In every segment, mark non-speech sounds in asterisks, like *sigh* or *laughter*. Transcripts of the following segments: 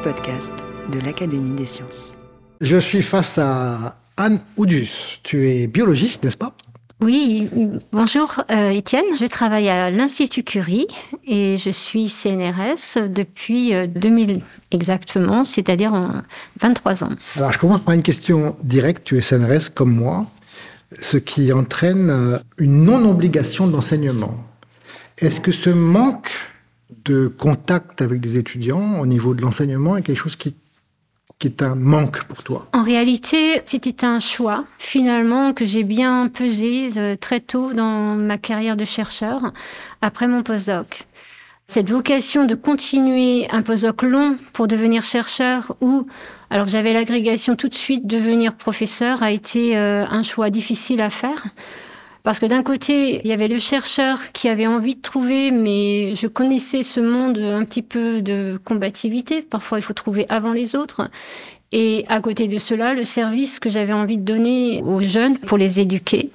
Le podcast de l'Académie des sciences. Je suis face à Anne Oudus. Tu es biologiste, n'est-ce pas? Oui, bonjour euh, Étienne. Je travaille à l'Institut Curie et je suis CNRS depuis euh, 2000 exactement, c'est-à-dire en 23 ans. Alors, je commence par une question directe. Tu es CNRS comme moi, ce qui entraîne euh, une non-obligation d'enseignement. Est-ce que ce manque de contact avec des étudiants au niveau de l'enseignement est quelque chose qui, est un manque pour toi En réalité, c'était un choix, finalement, que j'ai bien pesé euh, très tôt dans ma carrière de chercheur, après mon postdoc. Cette vocation de continuer un postdoc long pour devenir chercheur ou, alors que j'avais l'agrégation tout de suite, devenir professeur, a été euh, un choix difficile à faire. Parce que d'un côté, il y avait le chercheur qui avait envie de trouver, mais je connaissais ce monde un petit peu de combativité. Parfois, il faut trouver avant les autres. Et à côté de cela, le service que j'avais envie de donner aux jeunes pour les éduquer.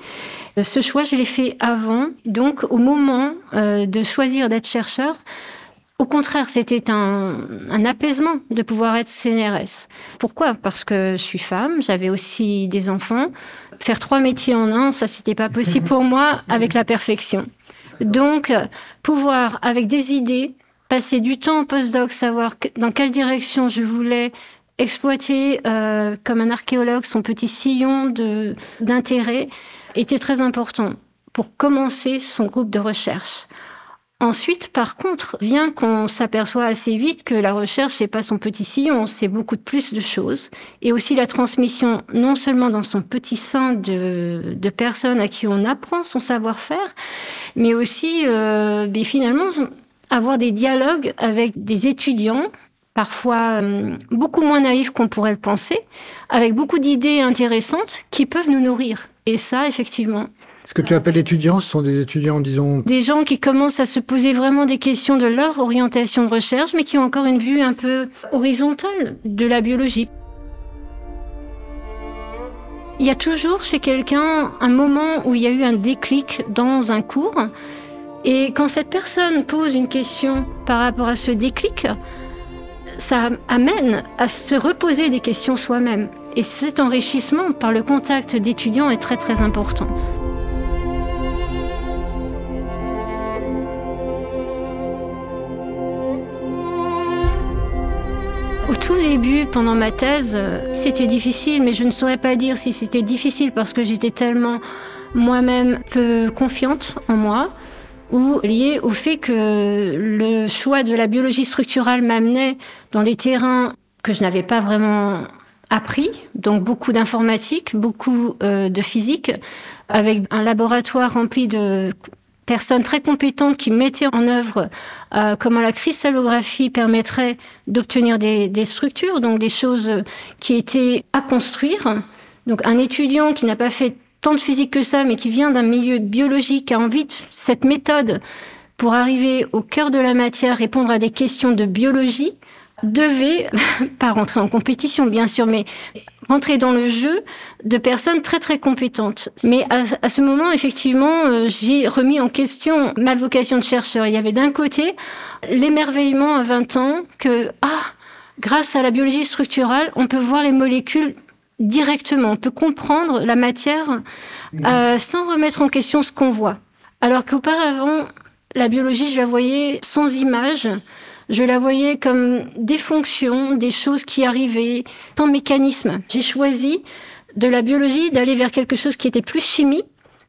Ce choix, je l'ai fait avant. Donc, au moment euh, de choisir d'être chercheur, au contraire, c'était un, un, apaisement de pouvoir être CNRS. Pourquoi? Parce que je suis femme, j'avais aussi des enfants. Faire trois métiers en un, ça, c'était pas possible pour moi avec la perfection. Donc, pouvoir, avec des idées, passer du temps au postdoc, savoir dans quelle direction je voulais exploiter, euh, comme un archéologue, son petit sillon d'intérêt, était très important pour commencer son groupe de recherche. Ensuite, par contre, vient qu'on s'aperçoit assez vite que la recherche, c'est pas son petit sillon, c'est beaucoup de plus de choses. Et aussi la transmission, non seulement dans son petit sein de, personnes à qui on apprend son savoir-faire, mais aussi, euh, finalement, avoir des dialogues avec des étudiants, parfois euh, beaucoup moins naïfs qu'on pourrait le penser, avec beaucoup d'idées intéressantes qui peuvent nous nourrir. Et ça, effectivement, ce que tu appelles étudiants, ce sont des étudiants, disons... Des gens qui commencent à se poser vraiment des questions de leur orientation de recherche, mais qui ont encore une vue un peu horizontale de la biologie. Il y a toujours chez quelqu'un un moment où il y a eu un déclic dans un cours. Et quand cette personne pose une question par rapport à ce déclic, ça amène à se reposer des questions soi-même. Et cet enrichissement par le contact d'étudiants est très très important. Début, pendant ma thèse, c'était difficile, mais je ne saurais pas dire si c'était difficile parce que j'étais tellement moi-même peu confiante en moi ou lié au fait que le choix de la biologie structurale m'amenait dans des terrains que je n'avais pas vraiment appris, donc beaucoup d'informatique, beaucoup euh, de physique, avec un laboratoire rempli de personnes très compétentes qui mettaient en œuvre euh, comment la cristallographie permettrait d'obtenir des, des, structures, donc des choses qui étaient à construire. Donc un étudiant qui n'a pas fait tant de physique que ça, mais qui vient d'un milieu biologique, a envie de cette méthode pour arriver au cœur de la matière, répondre à des questions de biologie, devait, *laughs* pas rentrer en compétition bien sûr, mais rentrer dans le jeu de personnes très très compétentes. Mais à, ce moment, effectivement, euh, j'ai remis en question ma vocation de chercheur. Il y avait d'un côté l'émerveillement à 20 ans que, ah, grâce à la biologie structurale, on peut voir les molécules directement, on peut comprendre la matière euh, sans remettre en question ce qu'on voit. Alors qu'auparavant, la biologie, je la voyais sans image, je la voyais comme des fonctions, des choses qui arrivaient, sans mécanisme. J'ai choisi de la biologie d'aller vers quelque chose qui était plus chimie,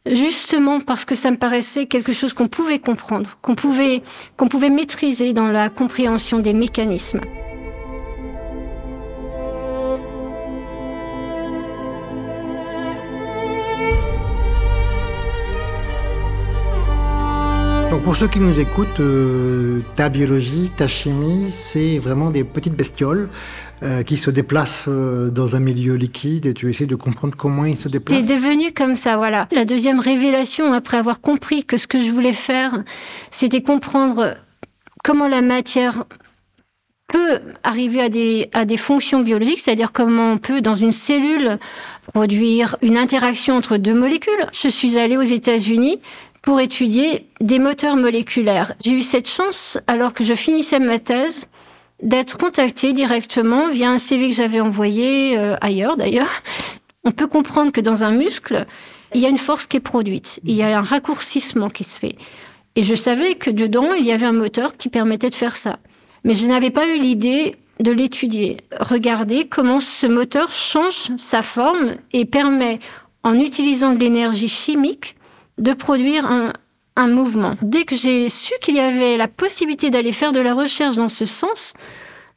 justement parce que ça me paraissait quelque chose qu'on pouvait comprendre, qu'on pouvait, qu'on pouvait maîtriser dans la compréhension des mécanismes. Pour ceux qui nous écoutent, euh, ta biologie, ta chimie, c'est vraiment des petites bestioles euh, qui se déplacent euh, dans un milieu liquide et tu essaies de comprendre comment ils se déplacent. C'est devenu comme ça, voilà. La deuxième révélation, après avoir compris que ce que je voulais faire, c'était comprendre comment la matière peut arriver à des, à des fonctions biologiques, c'est-à-dire comment on peut, dans une cellule, produire une interaction entre deux molécules. Je suis allée aux États-Unis pour étudier des moteurs moléculaires. J'ai eu cette chance, alors que je finissais ma thèse, d'être contactée directement via un CV que j'avais envoyé euh, ailleurs d'ailleurs. On peut comprendre que dans un muscle, il y a une force qui est produite, il y a un raccourcissement qui se fait. Et je savais que dedans, il y avait un moteur qui permettait de faire ça. Mais je n'avais pas eu l'idée de l'étudier. Regarder comment ce moteur change sa forme et permet, en utilisant de l'énergie chimique, de produire un, mouvement. Dès que j'ai su qu'il y avait la possibilité d'aller faire de la recherche dans ce sens,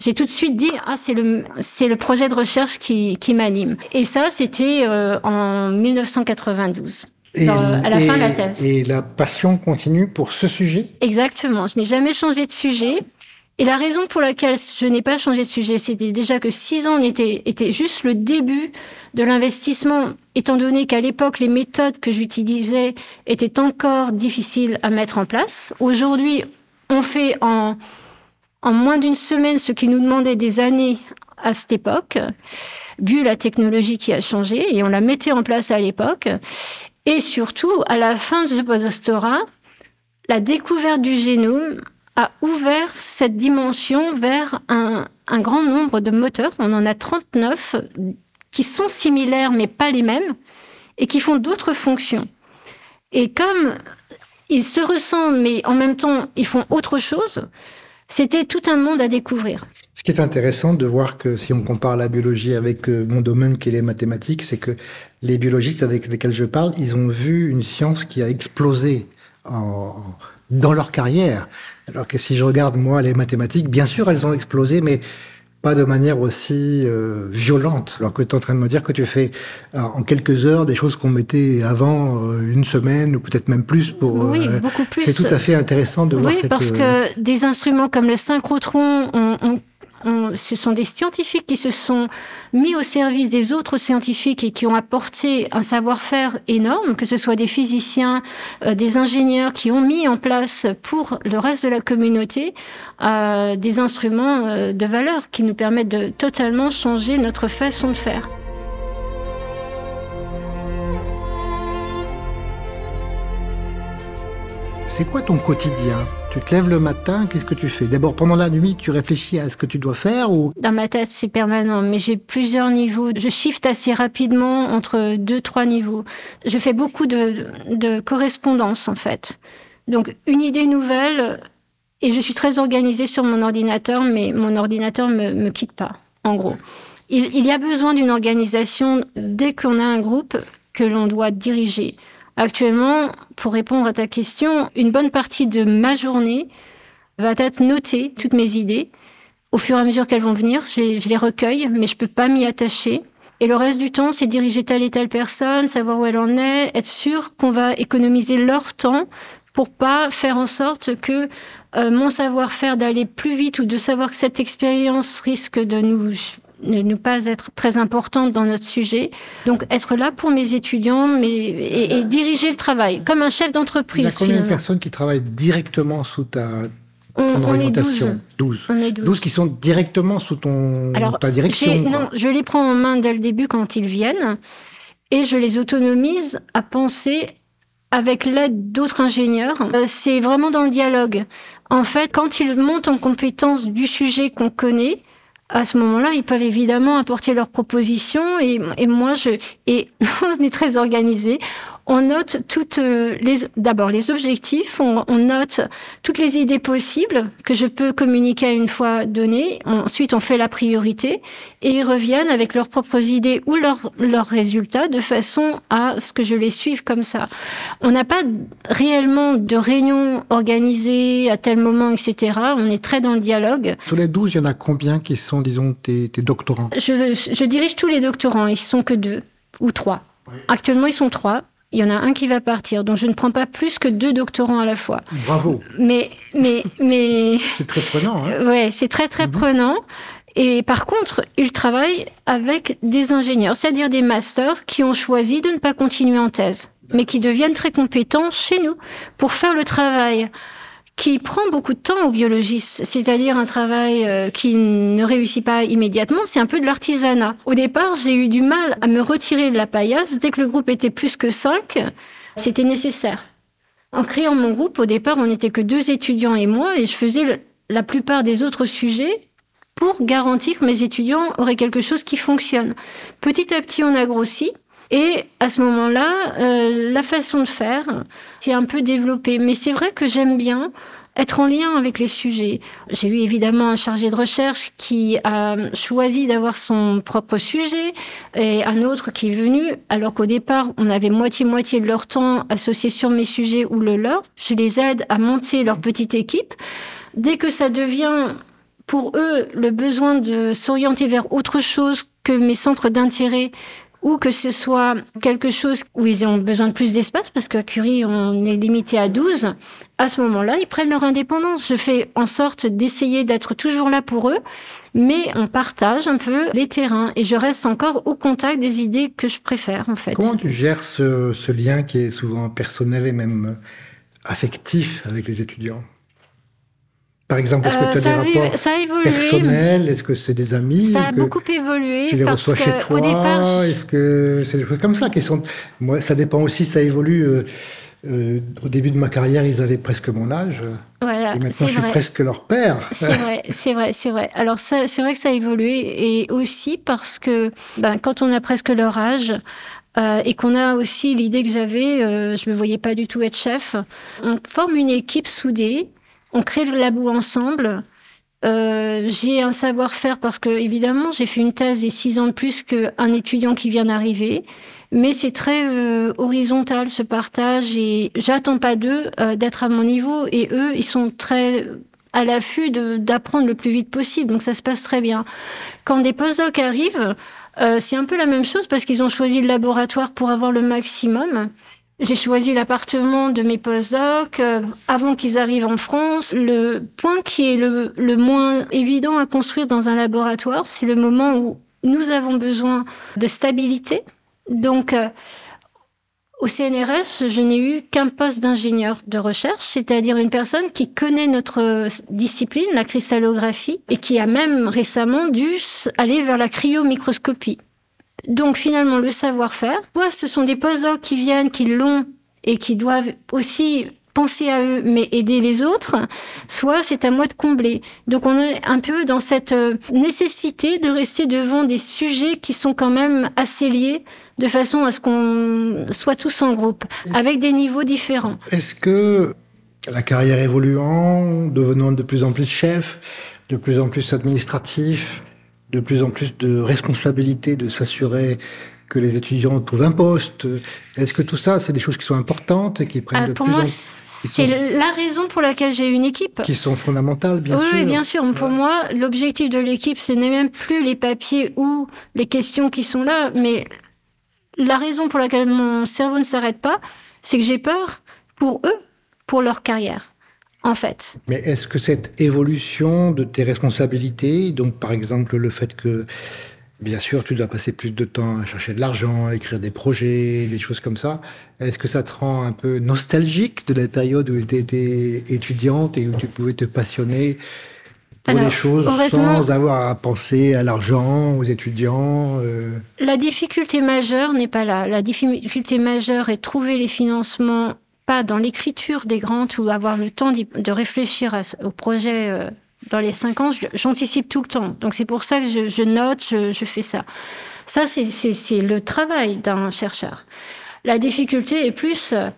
j'ai tout de suite dit ah c'est le c'est le projet de recherche qui, qui m'anime. Et ça c'était euh, en 1992. à la fin de la thèse. Et la passion continue pour ce sujet? Exactement. Je n'ai jamais changé de sujet. Et la raison pour laquelle je n'ai pas changé de sujet, c'était déjà que six ans était, était juste le début de l'investissement, étant donné qu'à l'époque, les méthodes que j'utilisais étaient encore difficiles à mettre en place. Aujourd'hui, on fait en, en moins d'une semaine ce qui nous demandait des années à cette époque, vu la technologie qui a changé, et on la mettait en place à l'époque. Et surtout, à la fin de ce postdoctorat, la découverte du génome a ouvert cette dimension vers un, grand nombre de moteurs. On en a 39 qui sont similaires mais pas les mêmes et qui font d'autres fonctions. Et comme ils se ressemblent mais en même temps ils font autre chose, c'était tout un monde à découvrir. Ce qui est intéressant de voir que si on compare la biologie avec euh, mon domaine qui est les mathématiques, c'est que les biologistes avec lesquels je parle, ils ont vu une science qui a explosé dans leur carrière. Alors que si je regarde, moi, les mathématiques, bien sûr, elles ont explosé, mais pas de manière aussi euh, violente. Alors que tu es en train de me dire que tu fais euh, en quelques heures des choses qu'on mettait avant euh, une semaine ou peut-être même plus pour. oui, beaucoup plus. C'est tout à fait intéressant de voir cette. Oui, parce que des instruments comme le synchrotron ce sont des scientifiques qui se sont mis au service des autres scientifiques et qui ont apporté un savoir-faire énorme, que ce soit des physiciens, euh, des ingénieurs qui ont mis en place pour le reste de la communauté euh, des instruments euh, de valeur qui nous permettent de totalement changer notre façon de faire. C'est quoi ton quotidien? Tu te lèves le matin, qu'est-ce que tu fais? D'abord, pendant la nuit, tu réfléchis à ce que tu dois faire ou? Dans ma tête, c'est permanent, mais j'ai plusieurs niveaux. Je shift assez rapidement entre deux, trois niveaux. Je fais beaucoup de, de correspondance, en fait. Donc, une idée nouvelle, et je suis très organisée sur mon ordinateur, mais mon ordinateur ne me, quitte pas, en gros. Il y a besoin d'une organisation dès qu'on a un groupe que l'on doit diriger. Actuellement, pour répondre à ta question, une bonne partie de ma journée va être notée, toutes mes idées. Au fur et à mesure qu'elles vont venir, je les recueille, mais je ne peux pas m'y attacher. Et le reste du temps, c'est diriger telle et telle personne, savoir où elle en est, être sûr qu'on va économiser leur temps pour pas faire en sorte que euh, mon savoir-faire d'aller plus vite ou de savoir que cette expérience risque de nous ne, pas être très importante dans notre sujet. Donc être là pour mes étudiants mais, et, diriger le travail, comme un chef d'entreprise. Il y a combien de personnes qui travaillent directement sous ta on, orientation 12. On est 12. qui sont directement sous ton, ta direction. Non, je les prends en main dès le début quand ils viennent et je les autonomise à penser avec l'aide d'autres ingénieurs. Euh, c'est vraiment dans le dialogue. En fait, quand ils montent en compétence du sujet qu'on connaît, à ce moment-là, ils peuvent évidemment apporter leurs propositions et, moi, je, et *laughs* on est très organisé on note toutes euh, les, d'abord les objectifs, on, note toutes les idées possibles que je peux communiquer à une fois données. Ensuite, on fait la priorité et ils reviennent avec leurs propres idées ou leurs, leurs résultats de façon à ce que je les suive comme ça. On n'a pas réellement de réunion organisée à tel moment, etc. On est très dans le dialogue. Sur les 12, il y en a combien qui sont, disons, tes, tes doctorants? Je, je dirige tous les doctorants. Ils sont que deux ou trois. Actuellement, ils sont trois. Il y en a un qui va partir. Donc je ne prends pas plus que deux doctorants à la fois. Bravo. Mais, mais, mais. *laughs* c'est très prenant. Hein ouais, c'est très très mhm. prenant. Et par contre, ils travaillent avec des ingénieurs, c'est-à-dire des masters qui ont choisi de ne pas continuer en thèse, mais qui deviennent très compétents chez nous pour faire le travail qui prend beaucoup de temps aux biologistes, c'est-à-dire un travail euh, qui ne réussit pas immédiatement, c'est un peu de l'artisanat. Au départ, j'ai eu du mal à me retirer de la paillasse. Dès que le groupe était plus que cinq, c'était nécessaire. En créant mon groupe, au départ, on n'était que deux étudiants et moi, et je faisais la plupart des autres sujets pour garantir que mes étudiants auraient quelque chose qui fonctionne. Petit à petit, on a grossi. Et à ce moment-là, euh, la façon de faire s'est un peu développée. Mais c'est vrai que j'aime bien être en lien avec les sujets. J'ai eu évidemment un chargé de recherche qui a choisi d'avoir son propre sujet et un autre qui est venu, alors qu'au départ, on avait moitié-moitié de leur temps associé sur mes sujets ou le leur. Je les aide à monter leur petite équipe. Dès que ça devient pour eux le besoin de s'orienter vers autre chose que mes centres d'intérêt, ou que ce soit quelque chose où ils ont besoin de plus d'espace, parce qu'à Curie, on est limité à 12, à ce moment-là, ils prennent leur indépendance. Je fais en sorte d'essayer d'être toujours là pour eux, mais on partage un peu les terrains et je reste encore au contact des idées que je préfère, en fait. Comment tu gères ce, ce lien qui est souvent personnel et même affectif avec les étudiants? Par exemple, est-ce que euh, tu as des rapports ça a évolué. personnels? Est-ce que c'est des amis? Ça a beaucoup évolué. Tu les reçois chez toi au départ, Est-ce que c'est des choses comme ça qui sont Moi, ça dépend aussi. Ça évolue. Euh, euh, au début de ma carrière, ils avaient presque mon âge. Voilà, et maintenant, je suis presque leur père. C'est vrai, c'est vrai, c'est vrai. Alors, c'est vrai que ça a évolué. Et aussi parce que ben, quand on a presque leur âge, euh, et qu'on a aussi l'idée que j'avais, euh, je me voyais pas du tout être chef. On forme une équipe soudée on crée le labo ensemble. Euh, j'ai un savoir-faire parce que évidemment j'ai fait une thèse et six ans de plus qu'un étudiant qui vient d'arriver, mais c'est très euh, horizontal ce partage et j'attends pas d'eux euh, d'être à mon niveau et eux ils sont très à l'affût d'apprendre le plus vite possible donc ça se passe très bien. Quand des postdocs arrivent, c'est un peu la même chose parce qu'ils ont choisi le laboratoire pour avoir le maximum. J'ai choisi l'appartement de mes postdocs euh, avant qu'ils arrivent en France. Le point qui est le, moins évident à construire dans un laboratoire, c'est le moment où nous avons besoin de stabilité. Donc, euh, au CNRS, je n'ai eu qu'un poste d'ingénieur de recherche, c'est-à-dire une personne qui connaît notre discipline, la cristallographie, et qui a même récemment dû aller vers la cryomicroscopie. Donc finalement, le savoir-faire, soit ce sont des postdocs qui viennent, qui l'ont et qui doivent aussi penser à eux, mais aider les autres, soit c'est à moi de combler. Donc on est un peu dans cette euh, nécessité de rester devant des sujets qui sont quand même assez liés, de façon à ce qu'on soit tous en groupe, avec des niveaux différents. Est-ce que la carrière évoluant, devenant de plus en plus chef, de plus en plus administratif, de plus en plus de responsabilité de s'assurer que les étudiants trouvent un poste. Est-ce que tout ça, c'est des choses qui sont importantes et qui prennent ah, de pour plus moi, en c'est la raison pour laquelle j'ai une équipe. Qui sont fondamentales, bien oui, sûr. Oui, bien sûr. Pour moi, l'objectif de l'équipe, ce n'est même plus les papiers ou les questions qui sont là, mais la raison pour laquelle mon cerveau ne s'arrête pas, c'est que j'ai peur pour eux, pour leur carrière en fait. Mais est-ce que cette évolution de tes responsabilités, donc par exemple le fait que, bien sûr, tu dois passer plus de temps à chercher de l'argent, à écrire des projets, des choses comme ça, est-ce que ça te rend un peu nostalgique de la période où tu étais étudiante et où tu pouvais te passionner pour les choses sans avoir à penser à l'argent, aux étudiants euh? La difficulté majeure n'est pas là. La difficulté majeure est de trouver les financements pas dans l'écriture des grandes ou avoir le temps de réfléchir au projet euh, dans les cinq ans, j'anticipe tout le temps. Donc c'est pour ça que je, note, je, fais ça. Ça, c'est le travail d'un chercheur. La difficulté est plus, euh,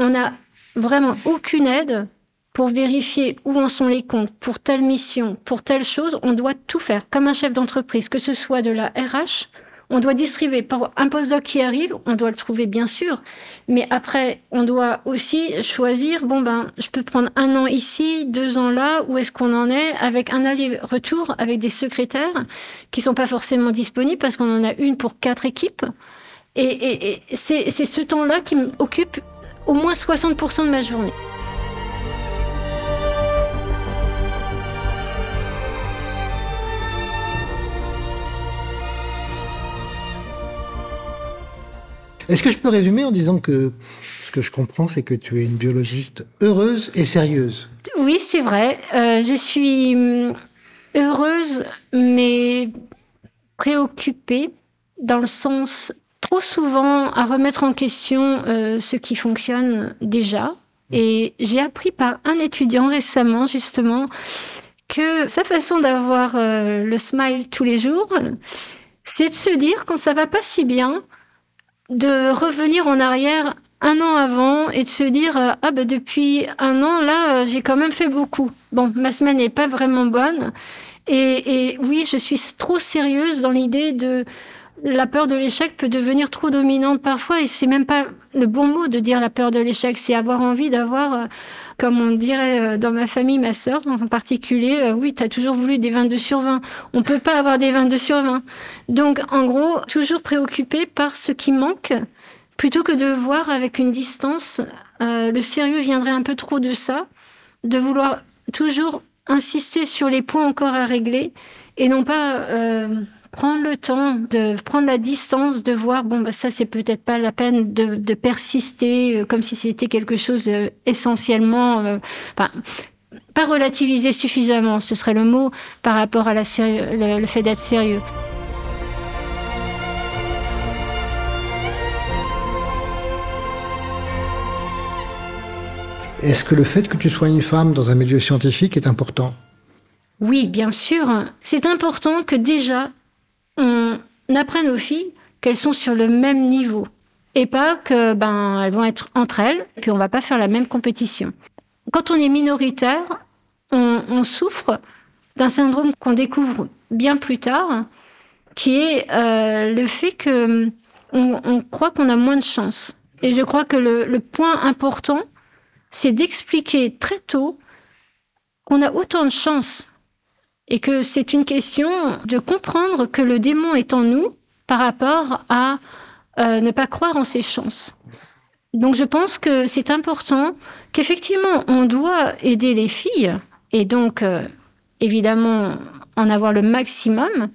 on n'a vraiment aucune aide pour vérifier où en sont les comptes, pour telle mission, pour telle chose, on doit tout faire, comme un chef d'entreprise, que ce soit de la RH on doit distribuer. Un postdoc qui arrive, on doit le trouver bien sûr, mais après, on doit aussi choisir, bon ben, je peux prendre un an ici, deux ans là, où est-ce qu'on en est, avec un aller-retour, avec des secrétaires qui sont pas forcément disponibles parce qu'on en a une pour quatre équipes. Et, c'est ce temps-là qui m'occupe au moins 60% de ma journée. Est-ce que je peux résumer en disant que ce que je comprends, c'est que tu es une biologiste heureuse et sérieuse? Oui, c'est vrai. Euh, je suis hum, heureuse, mais préoccupée dans le sens trop souvent à remettre en question euh, ce qui fonctionne déjà. Et j'ai appris par un étudiant récemment, justement, que sa façon d'avoir euh, le smile tous les jours, c'est de se dire quand ça va pas si bien, de revenir en arrière un an avant et de se dire euh, ah ben depuis un an là j'ai quand même fait beaucoup. Bon, ma semaine n'est pas vraiment bonne. Et, et oui je suis trop sérieuse dans l'idée de la peur de l'échec peut devenir trop dominante parfois. Et c'est même pas le bon mot de dire la peur de l'échec, c'est avoir envie d'avoir, euh, comme on dirait euh, dans ma famille, ma sœur en particulier, euh, oui, tu as toujours voulu des 22 sur 20. On peut pas avoir des 22 sur 20. Donc, en gros, toujours préoccupé par ce qui manque, plutôt que de voir avec une distance, le sérieux viendrait un peu trop de ça, de vouloir toujours insister sur les points encore à régler et non pas prendre le temps de prendre la distance, de voir bon bah ça c'est peut-être pas la peine de, de persister euh, comme si c'était quelque chose euh, essentiellement, euh, enfin, pas relativiser suffisamment, ce serait le mot par rapport à la le, le fait d'être sérieux. Est-ce que le fait que tu sois une femme dans un milieu scientifique est important? Oui, bien sûr. C'est important que déjà on apprenne aux filles qu'elles sont sur le même niveau et pas que ben elles vont être entre elles puis on va pas faire la même compétition. Quand on est minoritaire, on, souffre d'un syndrome qu'on découvre bien plus tard, qui est euh, le fait que on, croit qu'on a moins de chance. Et je crois que le point important, c'est d'expliquer très tôt qu'on a autant de chance et que c'est une question de comprendre que le démon est en nous par rapport à euh, ne pas croire en ses chances. Donc je pense que c'est important qu'effectivement on doit aider les filles et donc euh, évidemment en avoir le maximum,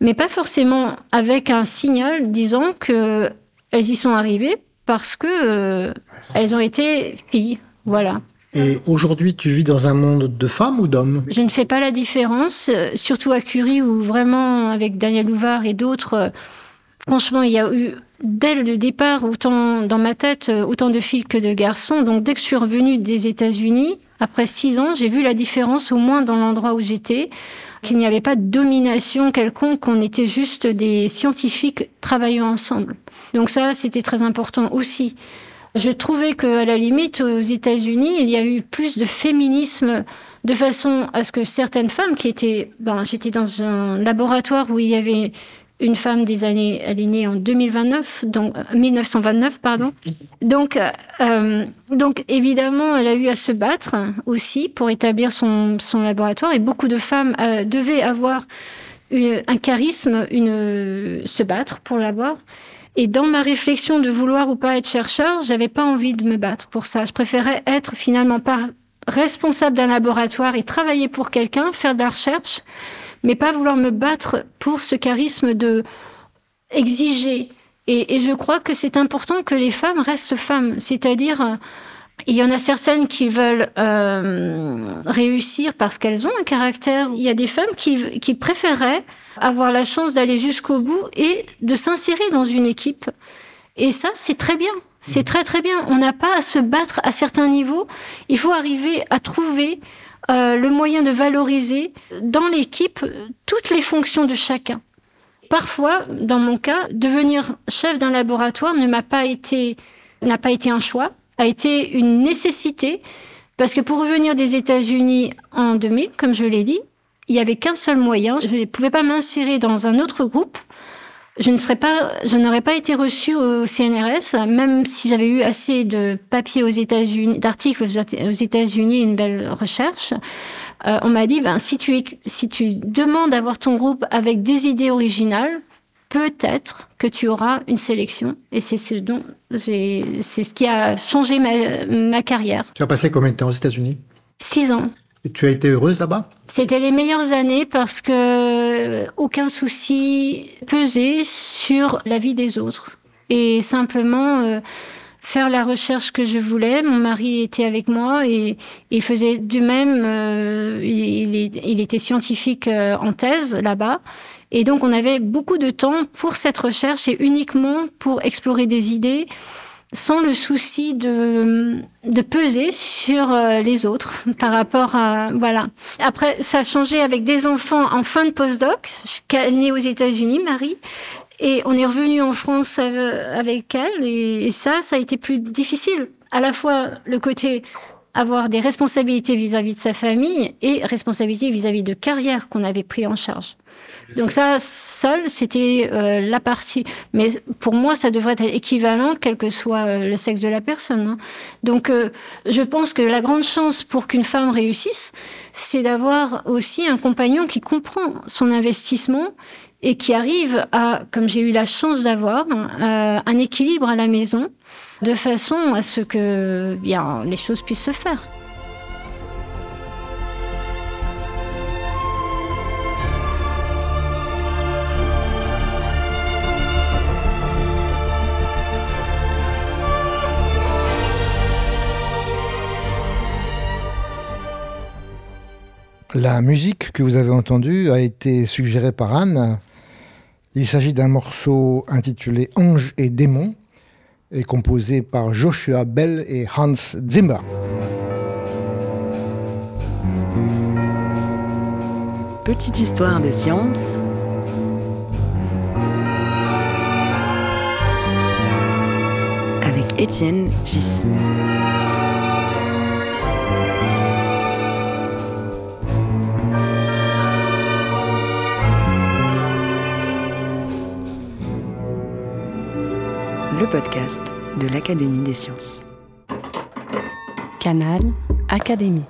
mais pas forcément avec un signal disant que elles y sont arrivées parce que euh, elles ont été filles. Voilà. Et aujourd'hui, tu vis dans un monde de femmes ou d'hommes? Je ne fais pas la différence, euh, surtout à Curie où vraiment, avec Daniel Louvard et d'autres, euh, franchement, il y a eu dès le départ, autant dans ma tête, euh, autant de filles que de garçons. Donc dès que je suis revenue des États-Unis, après six ans, j'ai vu la différence, au moins dans l'endroit où j'étais, qu'il n'y avait pas de domination quelconque, qu'on était juste des scientifiques travaillant ensemble. Donc ça, c'était très important aussi. Je trouvais qu'à la limite, aux États-Unis, il y a eu plus de féminisme de façon à ce que certaines femmes qui étaient... Ben, J'étais dans un laboratoire où il y avait une femme des années... Elle est née en 2029, donc 1929, euh, pardon. Donc, euh, donc évidemment, elle a eu à se battre aussi pour établir son, son laboratoire et beaucoup de femmes euh, devaient avoir un charisme, une, se battre pour l'avoir. Et dans ma réflexion de vouloir ou pas être chercheur, j'avais pas envie de me battre pour ça. Je préférais être finalement pas responsable d'un laboratoire et travailler pour quelqu'un, faire de la recherche, mais pas vouloir me battre pour ce charisme de exiger. Et, je crois que c'est important que les femmes restent femmes, c'est-à-dire il y en a certaines qui veulent euh, réussir parce qu'elles ont un caractère. Il y a des femmes qui, qui préféraient avoir la chance d'aller jusqu'au bout et de s'insérer dans une équipe. Et ça, c'est très bien. C'est très très bien. On n'a pas à se battre à certains niveaux. Il faut arriver à trouver euh, le moyen de valoriser dans l'équipe toutes les fonctions de chacun. Parfois, dans mon cas, devenir chef d'un laboratoire ne m'a pas été n'a pas été un choix, a été une nécessité parce que pour revenir des États-Unis en 2000, comme je l'ai dit, il n'y avait qu'un seul moyen. Je ne pouvais pas m'insérer dans un autre groupe. Je ne serais pas, je n'aurais pas été reçue au CNRS, même si j'avais eu assez de papiers aux États-Unis, d'articles aux États-Unis, une belle recherche. Euh, on m'a dit, ben, si tu, si tu demandes d'avoir ton groupe avec des idées originales, peut-être que tu auras une sélection. Et c'est ce dont c'est ce qui a changé ma, ma carrière. Tu as passé combien de temps aux États-Unis? Six ans. Et tu as été heureuse là-bas? C'était les meilleures années parce que aucun souci pesait sur la vie des autres. Et simplement euh, faire la recherche que je voulais. Mon mari était avec moi et il faisait du même. Euh, il, était scientifique euh, en thèse là-bas. Et donc on avait beaucoup de temps pour cette recherche et uniquement pour explorer des idées sans le souci de, peser sur euh, les autres par rapport à voilà. Après, ça a changé avec des enfants en fin de postdoc, née aux États-Unis, Marie, et on est revenu en France euh, avec elle, et, ça, ça a été plus difficile. À la fois le côté avoir des responsabilités vis-à-vis de sa famille et responsabilités vis-à-vis de carrière qu'on avait pris en charge. Donc ça, seul, c'était euh, la partie. Mais pour moi, ça devrait être équivalent, quel que soit euh, le sexe de la personne. Hein. Donc euh, je pense que la grande chance pour qu'une femme réussisse, c'est d'avoir aussi un compagnon qui comprend son investissement et qui arrive à, comme j'ai eu la chance d'avoir, un équilibre à la maison, de façon à ce que bien les choses puissent se faire. La musique que vous avez entendue a été suggérée par Anne. Il s'agit d'un morceau intitulé Ange et démon et composé par Joshua Bell et Hans Zimmer. Petite histoire de science. Avec Étienne Gis. De l'Académie des sciences. Canal Académie.